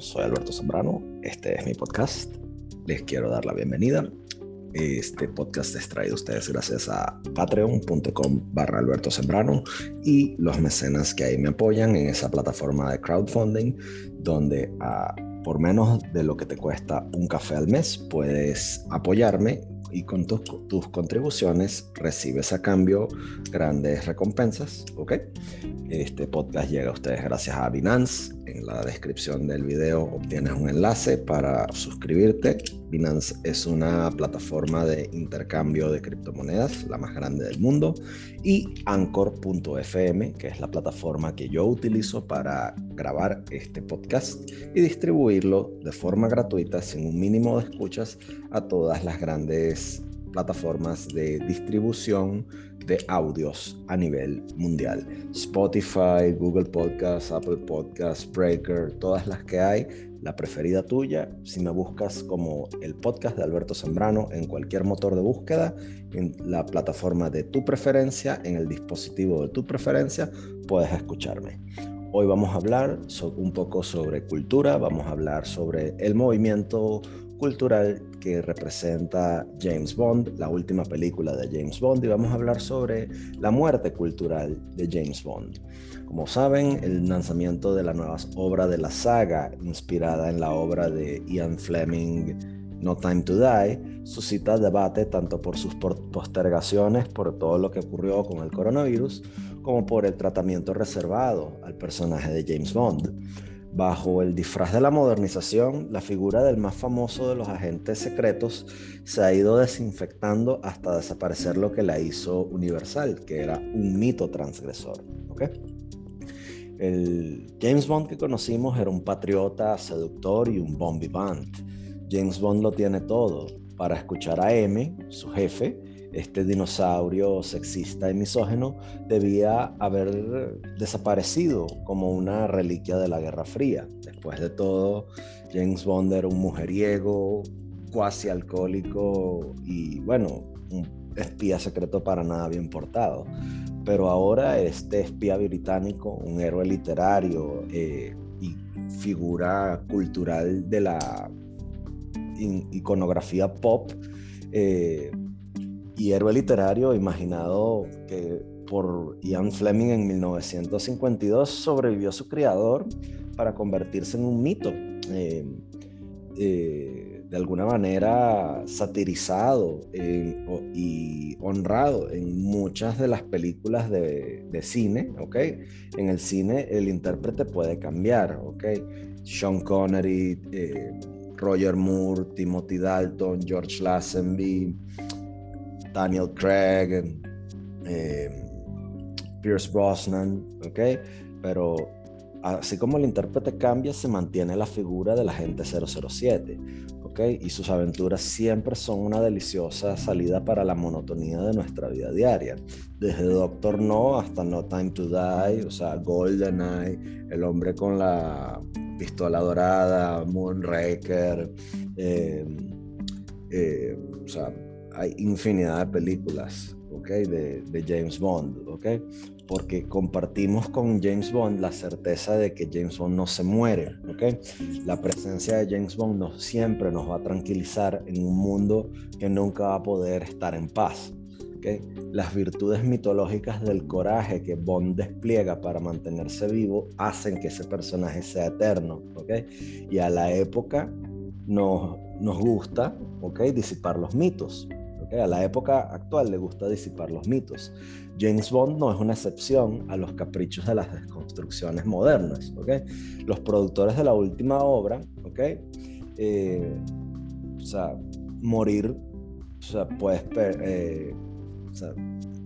Soy Alberto Zambrano, este es mi podcast, les quiero dar la bienvenida. Este podcast es traído a ustedes gracias a patreon.com barra Alberto Zambrano y los mecenas que ahí me apoyan en esa plataforma de crowdfunding donde a, por menos de lo que te cuesta un café al mes puedes apoyarme y con tus, tus, contribuciones recibes a cambio grandes recompensas, ¿ok? Este podcast llega a ustedes gracias a Binance. En la descripción del video obtienes un enlace para suscribirte. Binance es una plataforma de intercambio de criptomonedas, la más grande del mundo. Y Anchor.fm, que es la plataforma que yo utilizo para grabar este podcast y distribuirlo de forma gratuita, sin un mínimo de escuchas, a todas las grandes plataformas de distribución de audios a nivel mundial. Spotify, Google Podcasts, Apple Podcasts, Breaker, todas las que hay, la preferida tuya. Si me buscas como el podcast de Alberto Sembrano en cualquier motor de búsqueda, en la plataforma de tu preferencia, en el dispositivo de tu preferencia, puedes escucharme. Hoy vamos a hablar un poco sobre cultura, vamos a hablar sobre el movimiento cultural que representa James Bond, la última película de James Bond, y vamos a hablar sobre la muerte cultural de James Bond. Como saben, el lanzamiento de la nueva obra de la saga, inspirada en la obra de Ian Fleming, No Time to Die, suscita debate tanto por sus postergaciones, por todo lo que ocurrió con el coronavirus, como por el tratamiento reservado al personaje de James Bond. Bajo el disfraz de la modernización, la figura del más famoso de los agentes secretos se ha ido desinfectando hasta desaparecer lo que la hizo universal, que era un mito transgresor. El James Bond que conocimos era un patriota, seductor y un bomb James Bond lo tiene todo. Para escuchar a M, su jefe, este dinosaurio sexista y misógeno debía haber desaparecido como una reliquia de la Guerra Fría. Después de todo, James Bond era un mujeriego, cuasi alcohólico y bueno, un espía secreto para nada bien portado. Pero ahora este espía británico, un héroe literario eh, y figura cultural de la iconografía pop, eh, y héroe literario imaginado que por Ian Fleming en 1952 sobrevivió a su criador para convertirse en un mito. Eh, eh, de alguna manera satirizado y honrado en muchas de las películas de, cine, ¿ok? En el cine el intérprete puede cambiar, ¿ok? Sean Connery, eh, Roger Moore, Timothy Dalton, George Lazenby, Daniel Craig, eh, Pierce Brosnan, ¿ok? Pero así como el intérprete cambia, se mantiene la figura del agente 007, ¿ok? Y sus aventuras siempre son una deliciosa salida para la monotonía de nuestra vida diaria. Desde Doctor No hasta No Time to Die, o sea, GoldenEye, El hombre con la pistola dorada, Moonraker, eh, eh, o sea, hay infinidad de películas, ¿ok? De, James Bond, ¿ok? Porque compartimos con James Bond la certeza de que James Bond no se muere, ¿ok? La presencia de James Bond no, siempre nos va a tranquilizar en un mundo que nunca va a poder estar en paz, ¿ok? Las virtudes mitológicas del coraje que Bond despliega para mantenerse vivo hacen que ese personaje sea eterno, ¿ok? Y a la época nos, nos gusta, ¿ok? Disipar los mitos, a la época actual le gusta disipar los mitos. James Bond no es una excepción a los caprichos de las desconstrucciones modernas. Los productores de la última obra, eh, o sea, morir, o sea, puedes... Eh,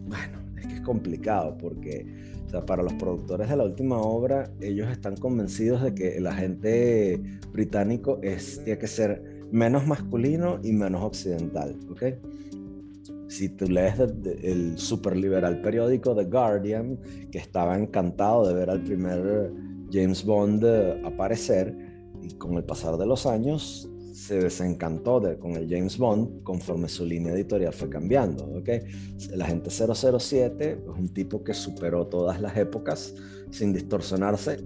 bueno, es que es complicado porque o sea, para los productores de la última obra, ellos están convencidos de que el agente británico es, tiene que ser menos masculino y menos occidental, ¿ok? Si tú lees el super liberal periódico The Guardian, que estaba encantado de ver al primer James Bond eh, aparecer, y con el pasar de los años se desencantó de, con el James Bond conforme su línea editorial fue cambiando. ¿okay? El agente 007 es un tipo que superó todas las épocas sin distorsionarse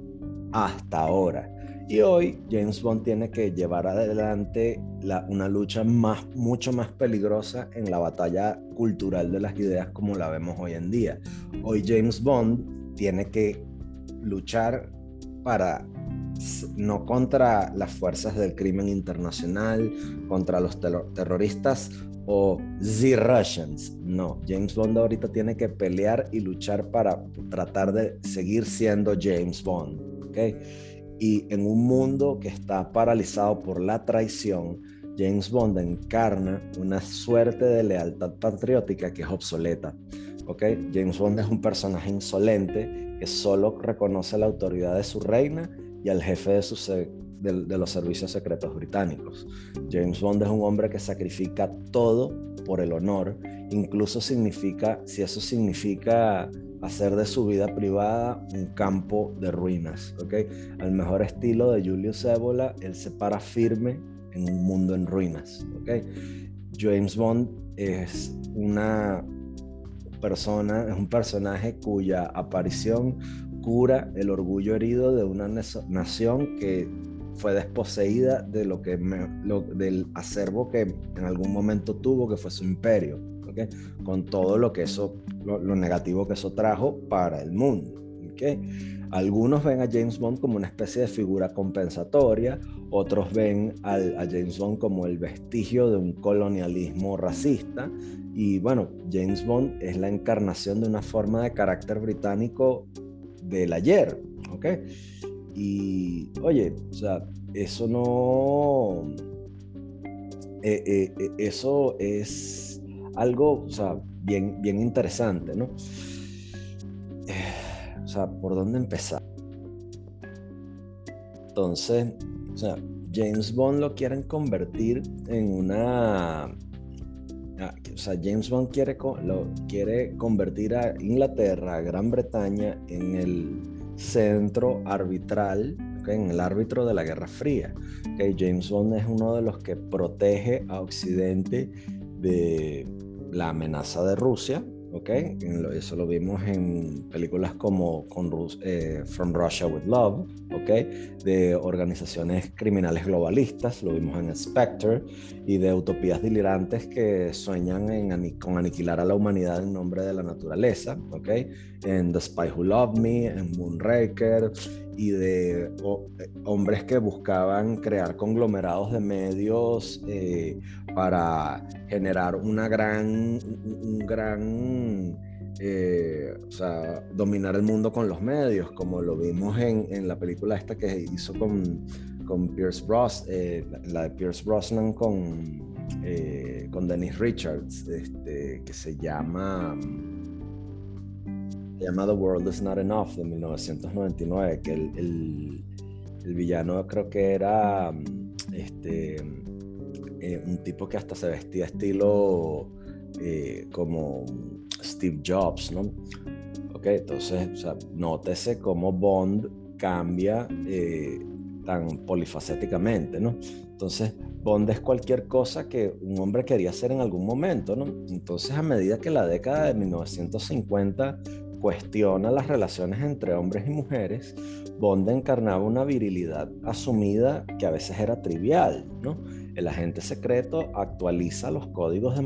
hasta ahora Y hoy James Bond tiene que llevar adelante una lucha más, mucho más peligrosa en la batalla cultural de las ideas como la vemos hoy en día. Hoy James Bond tiene que luchar para no contra las fuerzas del crimen internacional, contra los terroristas o The Russians. No, James Bond ahorita tiene que pelear y luchar para tratar de seguir siendo James Bond. ¿okay? Y en un mundo que está paralizado por la traición, James Bond encarna una suerte de lealtad patriótica que es obsoleta. ¿okay? James Bond es un personaje insolente que solo reconoce la autoridad de su reina y al jefe de, su, de, los servicios secretos británicos. James Bond es un hombre que sacrifica todo por el honor, incluso significa, si eso significa hacer de su vida privada un campo de ruinas, ¿ok? Al mejor estilo de Julius Evola, él se para firme en un mundo en ruinas, ¿ok? James Bond es una persona, es un personaje cuya aparición cura el orgullo herido de una nación que fue desposeída de lo que del acervo que en algún momento tuvo, que fue su imperio, ¿okay? con todo lo que eso, lo, negativo que eso trajo para el mundo. ¿okay? Algunos ven a James Bond como una especie de figura compensatoria, otros ven a James Bond como el vestigio de un colonialismo racista. Y bueno, James Bond es la encarnación de una forma de carácter británico del ayer. ¿ok? Y oye, o sea, eso no... Eh, eh, eh, eso es algo, o sea, bien, bien interesante, ¿no? o sea, ¿por dónde empezar? Entonces, o sea, James Bond lo quieren convertir en una... Ah, o sea, James Bond quiere, lo, quiere convertir a Inglaterra, a Gran Bretaña, en el centro arbitral, en el árbitro de la Guerra Fría. James Bond es uno de los que protege a Occidente de la amenaza de Rusia, ¿okay? Eso lo vimos en películas como eh, From Russia with Love, ¿okay? De organizaciones criminales globalistas, lo vimos en Spectre, y de utopías delirantes que sueñan con aniquilar a la humanidad en nombre de la naturaleza, ¿okay? En The Spy Who Loved Me, en Moonraker, y de eh, hombres que buscaban crear conglomerados de medios eh, para generar una gran, un gran, eh, o sea, dominar el mundo con los medios, como lo vimos en, en la película esta que hizo con, con Pierce Bros, la de Pierce Brosnan con, con Dennis Richards, este, que se llama llamado World is Not Enough de 1999, que el, el, villano creo que era mm, este, eh, un tipo que hasta se vestía estilo eh, como Steve Jobs, ¿no? Ok, entonces, o sea, nótese cómo Bond cambia eh, tan polifacéticamente, ¿no? Entonces, Bond es cualquier cosa que un hombre quería hacer en algún momento, ¿no? Entonces, a medida que la década de 1950 cuestiona las relaciones entre hombres y mujeres, Bond encarnaba una virilidad asumida que a veces era trivial, ¿no? El agente secreto actualiza los códigos de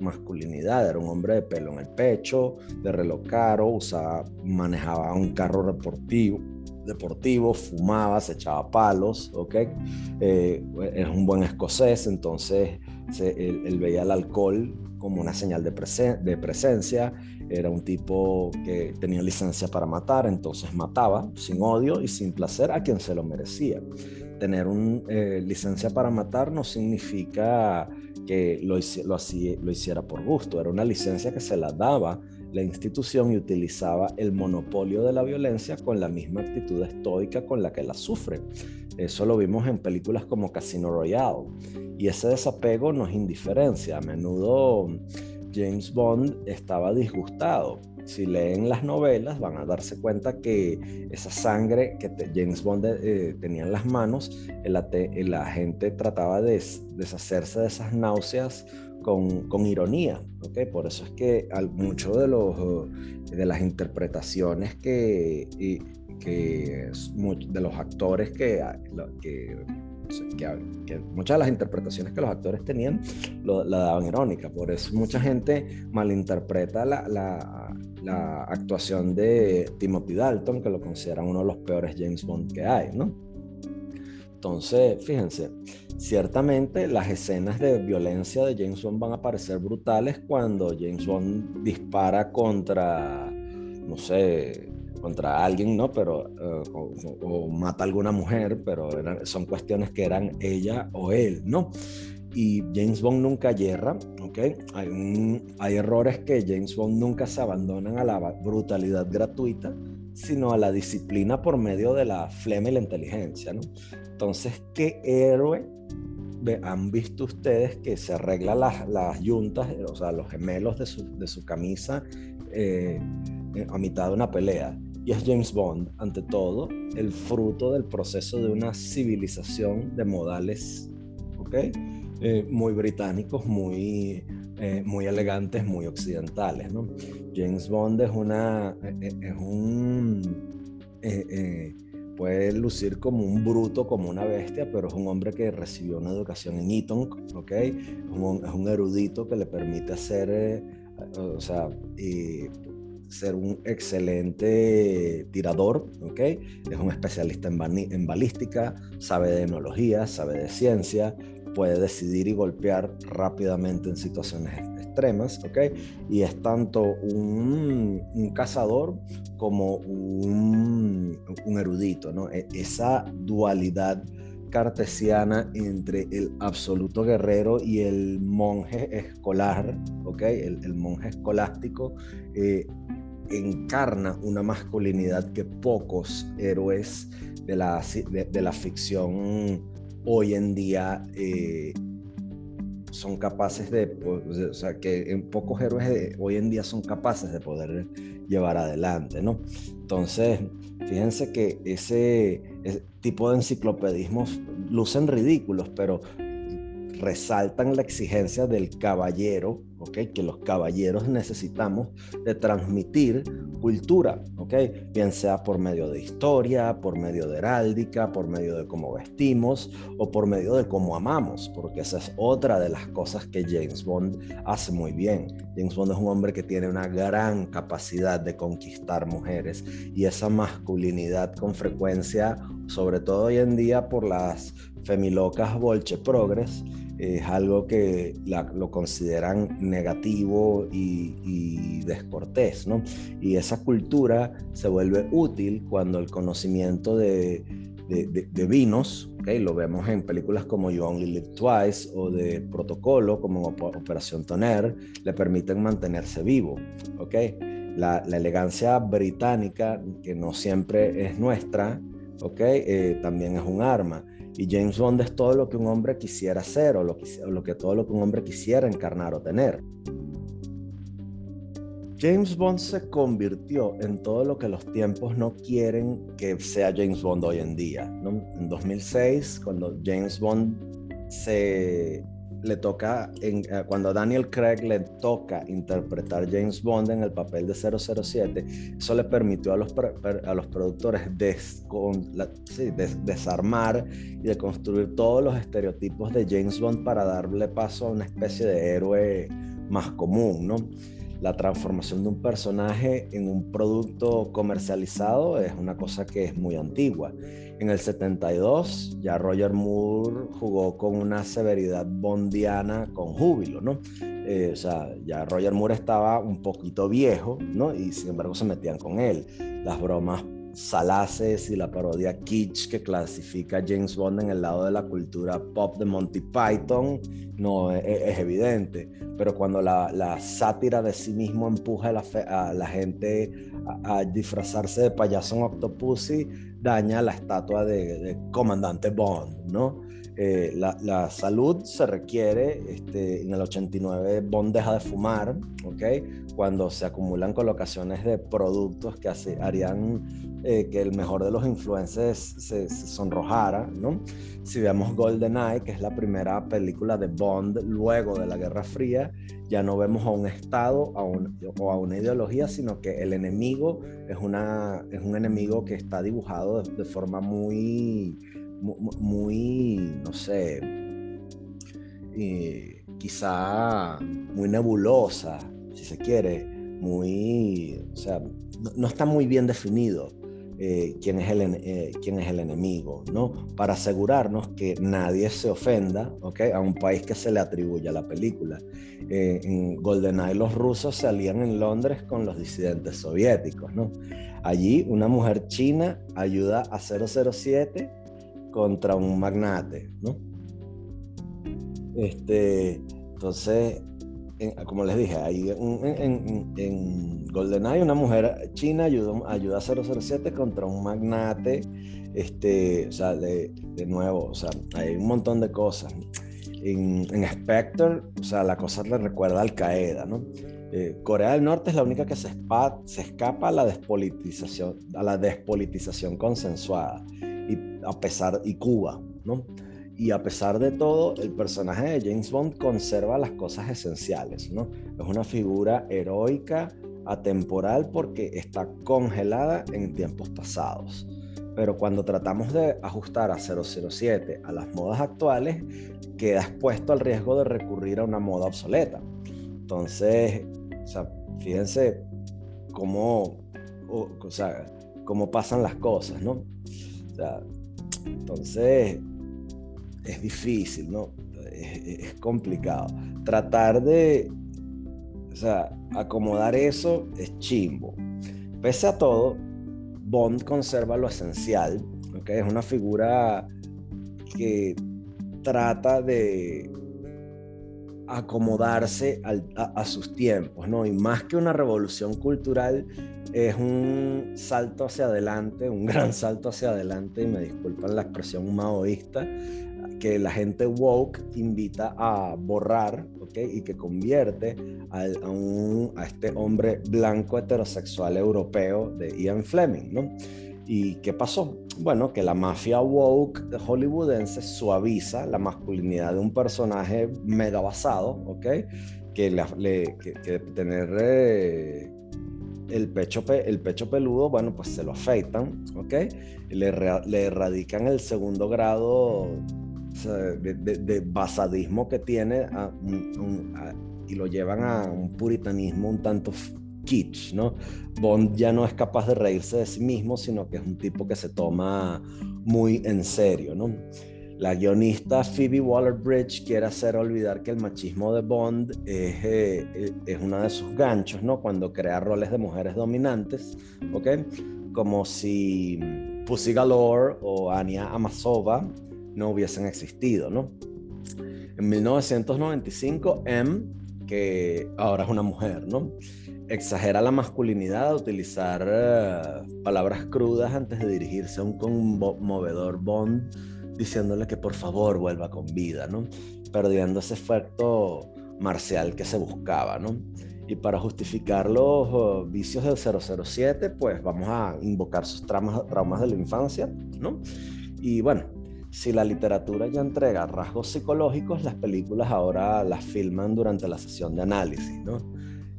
masculinidad, era un hombre de pelo en el pecho, de reloj caro, usaba, manejaba un carro deportivo, deportivo, fumaba, se echaba palos, ¿ok? Eh, es un buen escocés, entonces él, veía el alcohol como una señal de, presencia, era un tipo que tenía licencia para matar, entonces mataba sin odio y sin placer a quien se lo merecía. Tener una eh, licencia para matar no significa que lo hiciera por gusto, era una licencia que se la daba la institución utilizaba el monopolio de la violencia con la misma actitud estoica con la que la sufre. Eso lo vimos en películas como Casino Royale. Y ese desapego no es indiferencia. A menudo James Bond estaba disgustado. Si leen las novelas van a darse cuenta que esa sangre que James Bond eh, tenía en las manos, el, el, agente trataba de deshacerse de esas náuseas con, ironía. ¿okay? Por eso es que muchos de, los, de las interpretaciones que, que de los actores que, que que, muchas de las interpretaciones que los actores tenían lo, la daban irónica. Por eso mucha gente malinterpreta la, la, la, actuación de Timothy Dalton, que lo consideran uno de los peores James Bond que hay, ¿no? Entonces, fíjense, ciertamente las escenas de violencia de James Bond van a parecer brutales cuando James Bond dispara contra, no sé, contra alguien, ¿no? Pero, eh, o, mata a alguna mujer, pero son cuestiones que eran ella o él, ¿no? Y James Bond nunca yerra, ¿ok? Hay, hay errores que James Bond nunca se abandonan a la brutalidad gratuita, sino a la disciplina por medio de la flema y la inteligencia, ¿no? Entonces, ¿qué héroe han visto ustedes que se arregla las, las yuntas, o sea, los gemelos de su, de su camisa eh, a mitad de una pelea? y es James Bond, ante todo, el fruto del proceso de una civilización de modales, ¿ok? Eh, muy británicos, muy, eh, muy elegantes, muy occidentales, ¿no? James Bond es una, eh, es un, puede lucir como un bruto, como una bestia, pero es un hombre que recibió una educación en Eton, ¿ok? Es un, erudito que le permite hacer, o sea, ser un excelente tirador, ¿ok? Es un especialista en, en balística, sabe de enología, sabe de ciencia, puede decidir y golpear rápidamente en situaciones extremas, ¿ok? Y es tanto un, cazador como un, erudito, ¿no? E, esa dualidad cartesiana entre el absoluto guerrero y el monje escolar, ¿ok? El, el monje escolástico eh, encarna una masculinidad que pocos héroes de la, de, la ficción hoy en día eh, son capaces de, o sea, que pocos héroes hoy en día son capaces de poder llevar adelante, ¿no? Entonces, fíjense que ese tipo de enciclopedismos lucen ridículos, pero resaltan la exigencia del caballero que los caballeros necesitamos de transmitir cultura, ¿okay? bien sea por medio de historia, por medio de heráldica, por medio de cómo vestimos o por medio de cómo amamos, porque esa es otra de las cosas que James Bond hace muy bien. James Bond es un hombre que tiene una gran capacidad de conquistar mujeres y esa masculinidad con frecuencia, sobre todo hoy en día por las femilocas bolche progres, es algo que lo consideran negativo y, descortés, ¿no? Y esa cultura se vuelve útil cuando el conocimiento de, vinos, ¿okay? lo vemos en películas como You Only Live Twice o de Protocolo, como Operación Toner, le permiten mantenerse vivo, ¿ok? La, elegancia británica, que no siempre es nuestra, ¿ok? Eh, también es un arma y James Bond es todo lo que un hombre quisiera ser o lo, que, lo que todo lo que un hombre quisiera encarnar o tener. James Bond se convirtió en todo lo que los tiempos no quieren que sea James Bond hoy en día. En 2006, cuando James Bond se le toca, en, eh, cuando Daniel Craig le toca interpretar James Bond en el papel de 007, eso le permitió a los, a los productores desarmar y de construir todos los estereotipos de James Bond para darle paso a una especie de héroe más común, ¿no? la transformación de un personaje en un producto comercializado es una cosa que es muy antigua. En el 72 ya Roger Moore jugó con una severidad bondiana con júbilo, ¿no? Eh, o sea, ya Roger Moore estaba un poquito viejo, ¿no? Y sin embargo se metían con él. Las bromas salaces y la parodia kitsch que clasifica James Bond en el lado de la cultura pop de Monty Python no e, e, es, evidente, pero cuando la, la, sátira de sí mismo empuja a la, gente a, disfrazarse de payaso en Octopussy, daña la estatua de Comandante Bond, ¿no? Eh, la, salud se requiere, este, en el 89 Bond deja de fumar, ¿ok? Cuando se acumulan colocaciones de productos que harían eh, que el mejor de los influencers se, sonrojara, ¿no? Si vemos GoldenEye, que es la primera película de Bond luego de la Guerra Fría, ya no vemos a un Estado a o a una ideología, sino que el enemigo es, una, es un enemigo que está dibujado de forma muy muy, no sé, eh, quizá muy nebulosa, si se quiere, muy, o sea, no, está muy bien definido eh, quién, es el, eh, quién es el enemigo, ¿no? Para asegurarnos que nadie se ofenda, ¿ok? A un país que se le atribuye a la película. en GoldenEye los rusos salían en Londres con los disidentes soviéticos, ¿no? Allí una mujer china ayuda a 007 contra un magnate, ¿no? Este, entonces, como les dije, ahí en, en, GoldenEye una mujer china ayuda, ayuda a 007 contra un magnate, este, o sea, de, nuevo, o sea, hay un montón de cosas. En, Spectre, o sea, la cosa le recuerda al Qaeda, ¿no? Eh, Corea del Norte es la única que se, se escapa a la despolitización, a la despolitización consensuada y a pesar y Cuba, ¿no? Y a pesar de todo, el personaje de James Bond conserva las cosas esenciales, ¿no? Es una figura heroica, atemporal porque está congelada en tiempos pasados. Pero cuando tratamos de ajustar a 007 a las modas actuales, queda expuesto al riesgo de recurrir a una moda obsoleta. Entonces, o sea, fíjense cómo, o, sea, cómo pasan las cosas, ¿no? Entonces, es difícil, ¿no? Es, complicado. Tratar de, o sea, acomodar eso es chimbo. Pese a todo, Bond conserva lo esencial, ¿okay? Es una figura que trata de acomodarse a, sus tiempos, ¿no? Y más que una revolución cultural, es un salto hacia adelante, un gran salto hacia adelante, y me disculpan la expresión maoísta, que la gente woke invita a borrar, ¿ok? Y que convierte a, a este hombre blanco heterosexual europeo de Ian Fleming, ¿no? ¿Y qué pasó? Bueno, que la mafia woke hollywoodense suaviza la masculinidad de un personaje mega basado, ¿ok? Que, le, que, tener eh, el, pecho, el pecho peludo, bueno, pues se lo afeitan, ¿ok? Le, le erradican el segundo grado de, basadismo que tiene y lo llevan a un puritanismo un tanto kitsch, ¿no? Bond ya no es capaz de reírse de sí mismo, sino que es un tipo que se toma muy en serio, ¿no? La guionista Phoebe Waller-Bridge quiere hacer olvidar que el machismo de Bond es, eh, uno de sus ganchos, ¿no? Cuando crea roles de mujeres dominantes, ¿ok? Como si Pussy Galore o Anya Amasova no hubiesen existido, ¿no? En 1995, M, que ahora es una mujer, ¿no? exagera la masculinidad utilizar eh, palabras crudas antes de dirigirse a un conmovedor Bond diciéndole que por favor vuelva con vida, ¿no? Perdiendo ese efecto marcial que se buscaba, ¿no? Y para justificar los uh, vicios del 007, pues vamos a invocar sus traumas, traumas de la infancia, ¿no? Y bueno, si la literatura ya entrega rasgos psicológicos, las películas ahora las filman durante la sesión de análisis, ¿no?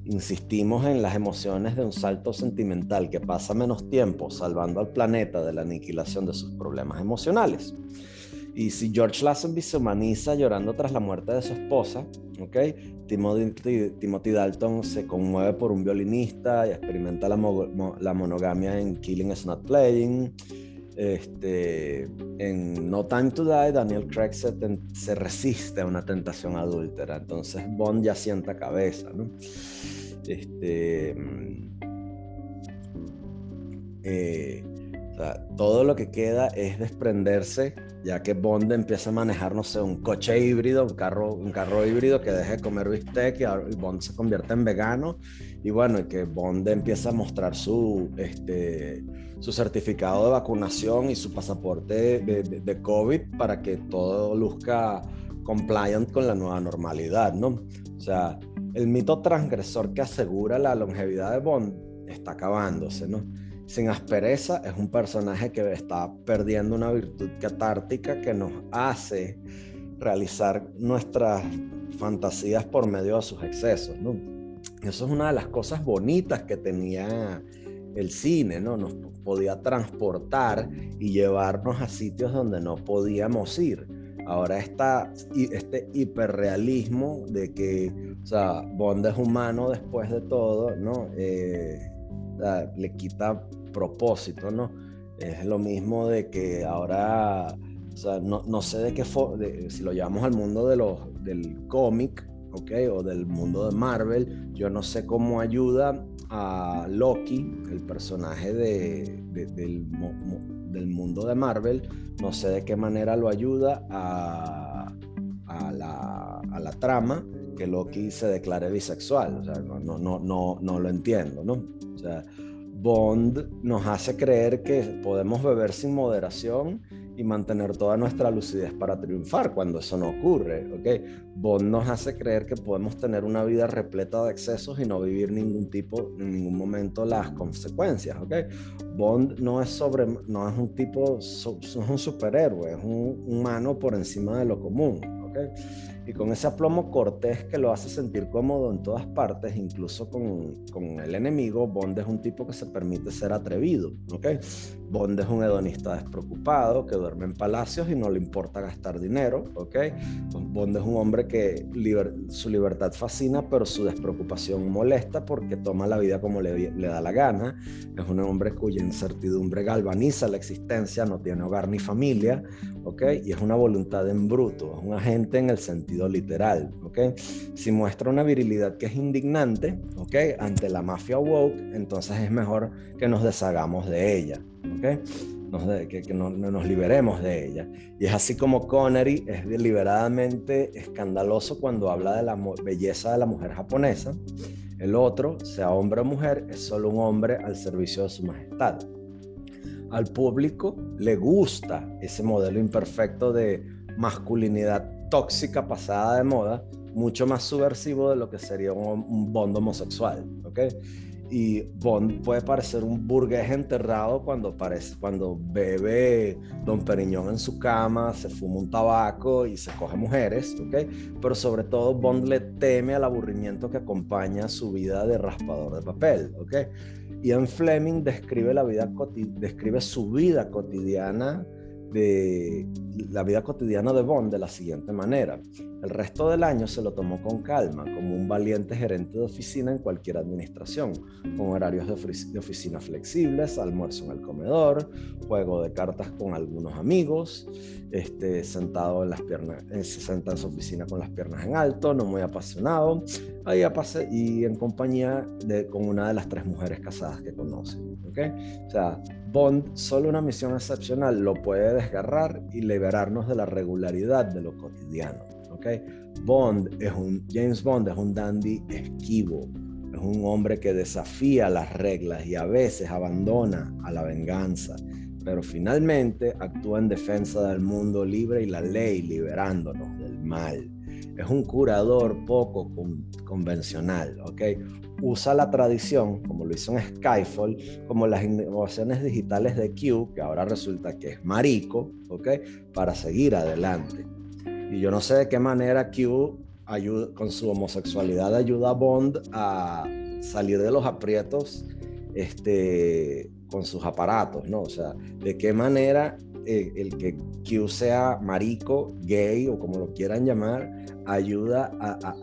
insistimos en las emociones de un salto sentimental que pasa menos tiempo salvando al planeta de la aniquilación de sus problemas emocionales. Y si George Lazenby se humaniza llorando tras la muerte de su esposa, ¿ok? Timothy, Timothy Dalton se conmueve por un violinista y experimenta la, la monogamia en Killing is Not Playing. Este, en No Time to Die, Daniel Craig se, resiste a una tentación adúltera, entonces Bond ya sienta cabeza, ¿no? Este, todo lo que queda es desprenderse, ya que Bond empieza a manejar, no sé, un coche híbrido, un carro, un carro híbrido que deje de comer bistec y Bond se convierte en vegano. Y bueno, y que Bond empieza a mostrar su, este, su certificado de vacunación y su pasaporte de, de, COVID para que todo luzca compliant con la nueva normalidad, ¿no? O sea, el mito transgresor que asegura la longevidad de Bond está acabándose, ¿no? Sin aspereza es un personaje que está perdiendo una virtud catártica que nos hace realizar nuestras fantasías por medio de sus excesos. Eso es una de las cosas bonitas que tenía el cine, ¿no? Nos podía transportar y llevarnos a sitios donde no podíamos ir. Ahora está este hiperrealismo de que, o sea, Bond es humano después de todo, ¿no? Eh, le quita propósito, ¿no? Es lo mismo de que ahora, o sea, no, no sé de qué, si lo llevamos al mundo de los, del cómic, ¿ok? O del mundo de Marvel, yo no sé cómo ayuda a Loki, el personaje de, del, del, mundo de Marvel, no sé de qué manera lo ayuda a, a, la, a la trama que Loki se declare bisexual. O sea, no, no, no, no, no lo entiendo, ¿no? O sea, Bond nos hace creer que podemos beber sin moderación y mantener toda nuestra lucidez para triunfar cuando eso no ocurre, ¿ok? Bond nos hace creer que podemos tener una vida repleta de excesos y no vivir ningún tipo, en ningún momento las consecuencias, ¿ok? Bond no es sobre, no es un tipo, es un superhéroe, es un humano por encima de lo común, ¿ok? Y con ese aplomo cortés que lo hace sentir cómodo en todas partes, incluso con, con, el enemigo, Bond es un tipo que se permite ser atrevido, ¿ok? Bond es un hedonista despreocupado que duerme en palacios y no le importa gastar dinero, ¿ok? Bond es un hombre que su libertad fascina, pero su despreocupación molesta porque toma la vida como le, le da la gana. Es un hombre cuya incertidumbre galvaniza la existencia, no tiene hogar ni familia, ¿ok? Y es una voluntad en bruto, es un agente en el sentido literal, ¿ok? Si muestra una virilidad que es indignante, ¿ok? Ante la mafia woke, entonces es mejor que nos deshagamos de ella, ¿ok? que, que no, nos liberemos de ella. Y es así como Connery es deliberadamente escandaloso cuando habla de la belleza de la mujer japonesa. El otro, sea hombre o mujer, es solo un hombre al servicio de su majestad al público le gusta ese modelo imperfecto de masculinidad tóxica pasada de moda, mucho más subversivo de lo que sería un, Bond homosexual, ¿ok? Y Bond puede parecer un burgués enterrado cuando, parece, cuando bebe Don Periñón en su cama, se fuma un tabaco y se coge mujeres, ¿ok? Pero sobre todo Bond le teme al aburrimiento que acompaña su vida de raspador de papel, ¿ok? Ian Fleming describe, la vida, describe su vida cotidiana de la vida cotidiana de Bond de la siguiente manera. El resto del año se lo tomó con calma, como un valiente gerente de oficina en cualquier administración, con horarios de, oficina flexibles, almuerzo en el comedor, juego de cartas con algunos amigos, este, sentado en las piernas, eh, se senta en su oficina con las piernas en alto, no muy apasionado, ahí apase, y en compañía de, con una de las tres mujeres casadas que conoce. ¿okay? O sea, Bond, solo una misión excepcional lo puede desgarrar y liberarnos de la regularidad de lo cotidiano. Bond es un, James Bond es un dandy esquivo, es un hombre que desafía las reglas y a veces abandona a la venganza, pero finalmente actúa en defensa del mundo libre y la ley, liberándonos del mal. Es un curador poco convencional, usa la tradición, como lo hizo en Skyfall, como las innovaciones digitales de Q, que ahora resulta que es marico. Para seguir adelante. Y yo no sé de qué manera Q ayuda, con su homosexualidad ayuda a Bond a salir de los aprietos este, con sus aparatos, ¿no? O sea, de qué manera eh, el que Q sea marico, gay o como lo quieran llamar, ayuda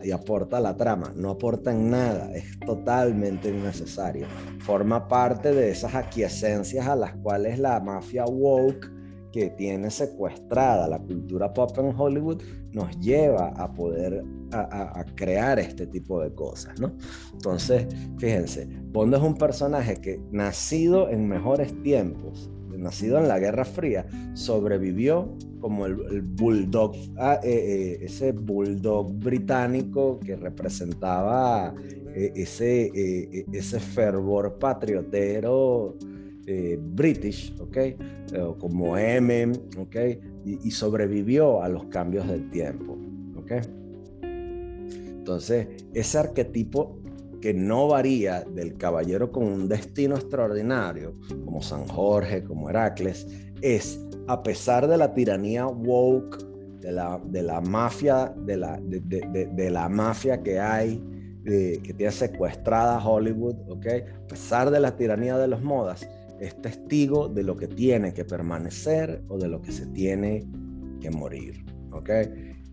y aporta a la trama. No aporta en nada, es totalmente innecesario. Forma parte de esas aquiescencias a las cuales la mafia woke que tiene secuestrada la cultura pop en Hollywood nos lleva a poder a, crear este tipo de cosas, ¿no? Entonces, fíjense, Bond es un personaje que nacido en mejores tiempos, nacido en la Guerra Fría, sobrevivió como el, bulldog, ah, eh, eh, ese bulldog británico que representaba eh, ese, ese fervor patriotero british, ¿ok? como M, ¿ok? Y, y, sobrevivió a los cambios del tiempo, ¿ok? Entonces, ese arquetipo que no varía del caballero con un destino extraordinario, como San Jorge, como Heracles, es, a pesar de la tiranía woke, de la, de la mafia, de la, de, la mafia que hay, que tiene secuestrada Hollywood, ¿ok? A pesar de la tiranía de los modas, es testigo de lo que tiene que permanecer o de lo que se tiene que morir, ¿ok?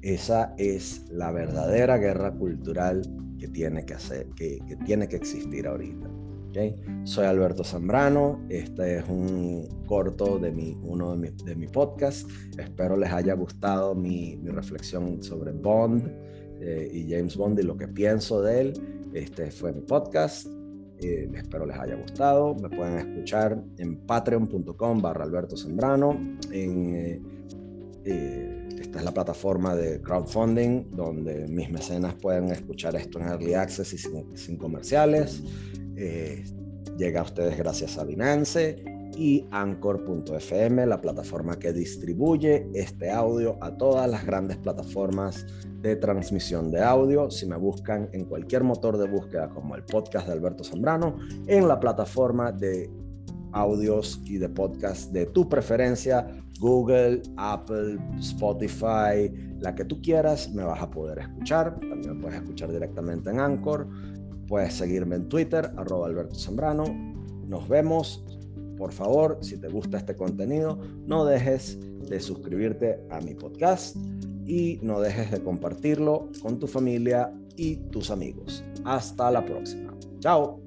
Esa es la verdadera guerra cultural que tiene que, hacer, que, tiene que existir ahorita. ¿okay? Soy Alberto Zambrano, este es un corto de mi, uno de mi, de mi podcast. Espero les haya gustado mi, reflexión sobre Bond eh, y James Bond y lo que pienso de él. Este fue mi podcast. Eh, espero les haya gustado. Me pueden escuchar en patreon.com barra Alberto Zambrano. En, eh, esta es la plataforma de crowdfunding donde mis mecenas pueden escuchar esto en Early Access y sin, comerciales. Eh, llega a ustedes gracias a Binance y Anchor.fm, la plataforma que distribuye este audio a todas las grandes plataformas de transmisión de audio. Si me buscan en cualquier motor de búsqueda como el podcast de Alberto Zambrano, en la plataforma de audios y de podcast de tu preferencia, Google, Apple, Spotify, la que tú quieras, me vas a poder escuchar. También me puedes escuchar directamente en Anchor. Puedes seguirme en Twitter, arroba Alberto Zambrano. Nos vemos. Por favor, si te gusta este contenido, no dejes de suscribirte a mi podcast y no dejes de compartirlo con tu familia y tus amigos. Hasta la próxima. Chao.